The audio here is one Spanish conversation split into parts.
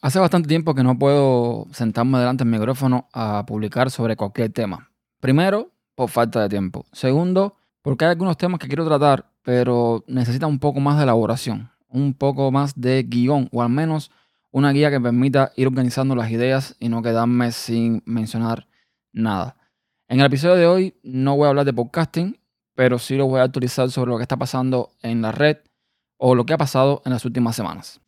Hace bastante tiempo que no puedo sentarme delante del micrófono a publicar sobre cualquier tema. Primero, por falta de tiempo. Segundo, porque hay algunos temas que quiero tratar, pero necesitan un poco más de elaboración, un poco más de guion, o al menos una guía que permita ir organizando las ideas y no quedarme sin mencionar nada. En el episodio de hoy no voy a hablar de podcasting, pero sí lo voy a actualizar sobre lo que está pasando en la red o lo que ha pasado en las últimas semanas.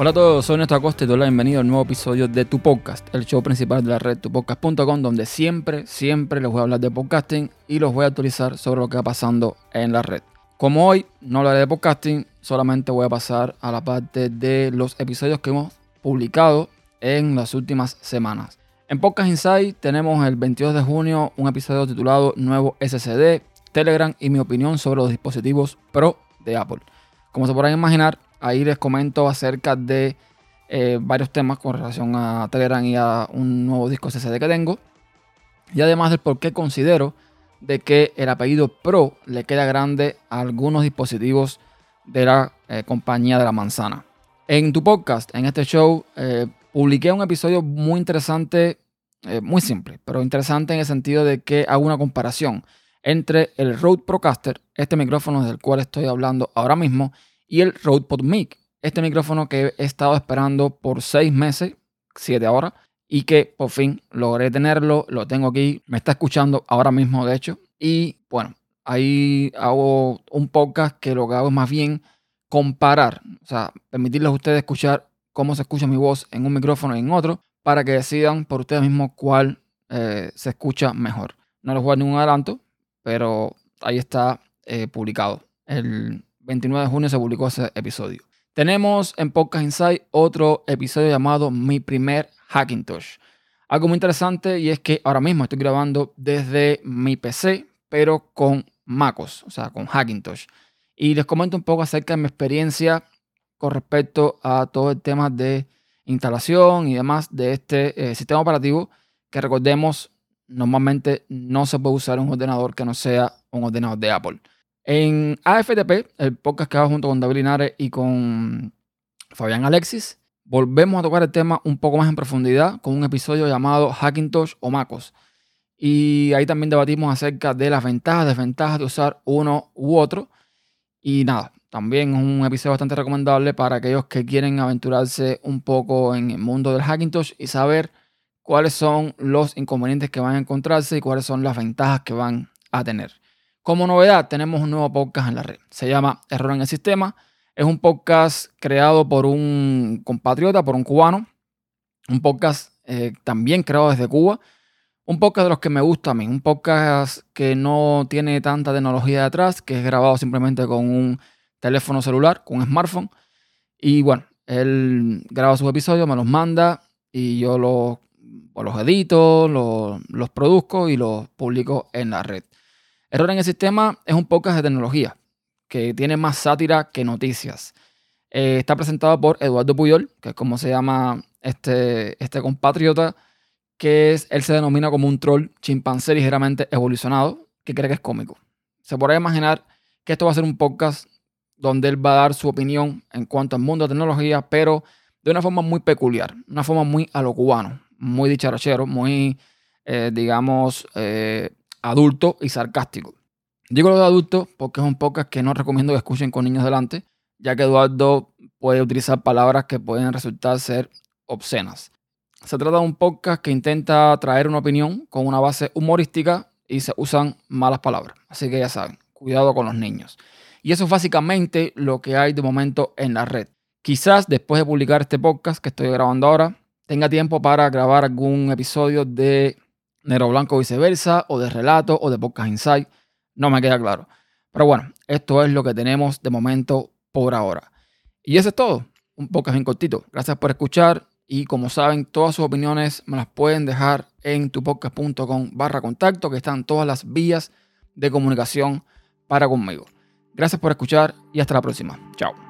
Hola a todos, soy Néstor Acosta y doy la bienvenida al nuevo episodio de Tu Podcast, el show principal de la red tupodcast.com, donde siempre, siempre les voy a hablar de podcasting y los voy a actualizar sobre lo que va pasando en la red. Como hoy no hablaré de podcasting, solamente voy a pasar a la parte de los episodios que hemos publicado en las últimas semanas. En Podcast Insight tenemos el 22 de junio un episodio titulado Nuevo SSD, Telegram y mi opinión sobre los dispositivos Pro de Apple. Como se podrán imaginar, Ahí les comento acerca de eh, varios temas con relación a Telegram y a un nuevo disco SSD que tengo. Y además del por qué considero de que el apellido Pro le queda grande a algunos dispositivos de la eh, compañía de la manzana. En tu podcast, en este show, eh, publiqué un episodio muy interesante, muy simple, pero interesante en el sentido de que hago una comparación entre el Rode Procaster, este micrófono del cual estoy hablando ahora mismo, y el Rode PodMic. Este micrófono que he estado esperando por seis meses, siete horas, y que por fin logré tenerlo, lo tengo aquí, me está escuchando ahora mismo de hecho. Y bueno, ahí hago un podcast que lo que hago es más bien comparar, o sea, permitirles a ustedes escuchar cómo se escucha mi voz en un micrófono y en otro, para que decidan por ustedes mismos cuál eh, se escucha mejor. No les voy a dar ningún adelanto, pero ahí está eh, publicado el 29 de junio se publicó ese episodio. Tenemos en Podcast Insight otro episodio llamado Mi primer Hackintosh. Algo muy interesante y es que ahora mismo estoy grabando desde mi PC, pero con MacOS, o sea, con Hackintosh. Y les comento un poco acerca de mi experiencia con respecto a todo el tema de instalación y demás de este eh, sistema operativo que recordemos normalmente no se puede usar un ordenador que no sea un ordenador de Apple. En AFTP, el podcast que hago junto con David Linares y con Fabián Alexis, volvemos a tocar el tema un poco más en profundidad con un episodio llamado Hackintosh o MacOS. Y ahí también debatimos acerca de las ventajas, desventajas de usar uno u otro. Y nada, también es un episodio bastante recomendable para aquellos que quieren aventurarse un poco en el mundo del Hackintosh y saber cuáles son los inconvenientes que van a encontrarse y cuáles son las ventajas que van a tener. Como novedad, tenemos un nuevo podcast en la red. Se llama Error en el Sistema. Es un podcast creado por un compatriota, por un cubano. Un podcast eh, también creado desde Cuba. Un podcast de los que me gusta a mí. Un podcast que no tiene tanta tecnología detrás, que es grabado simplemente con un teléfono celular, con un smartphone. Y bueno, él graba sus episodios, me los manda y yo los, los edito, los, los produzco y los publico en la red. Error en el sistema es un podcast de tecnología que tiene más sátira que noticias. Eh, está presentado por Eduardo Puyol, que es como se llama este, este compatriota, que es, él se denomina como un troll chimpancé ligeramente evolucionado, que cree que es cómico. Se podrá imaginar que esto va a ser un podcast donde él va a dar su opinión en cuanto al mundo de tecnología, pero de una forma muy peculiar, una forma muy a lo cubano, muy dicharachero, muy, eh, digamos, eh, adulto y sarcástico. Digo lo de adulto porque es un podcast que no recomiendo que escuchen con niños delante, ya que Eduardo puede utilizar palabras que pueden resultar ser obscenas. Se trata de un podcast que intenta traer una opinión con una base humorística y se usan malas palabras. Así que ya saben, cuidado con los niños. Y eso es básicamente lo que hay de momento en la red. Quizás después de publicar este podcast que estoy grabando ahora, tenga tiempo para grabar algún episodio de Nero Blanco viceversa, o de relato, o de podcast insight. No me queda claro. Pero bueno, esto es lo que tenemos de momento por ahora. Y eso es todo. Un podcast bien cortito. Gracias por escuchar. Y como saben, todas sus opiniones me las pueden dejar en tupodcast.com barra contacto, que están todas las vías de comunicación para conmigo. Gracias por escuchar y hasta la próxima. Chao.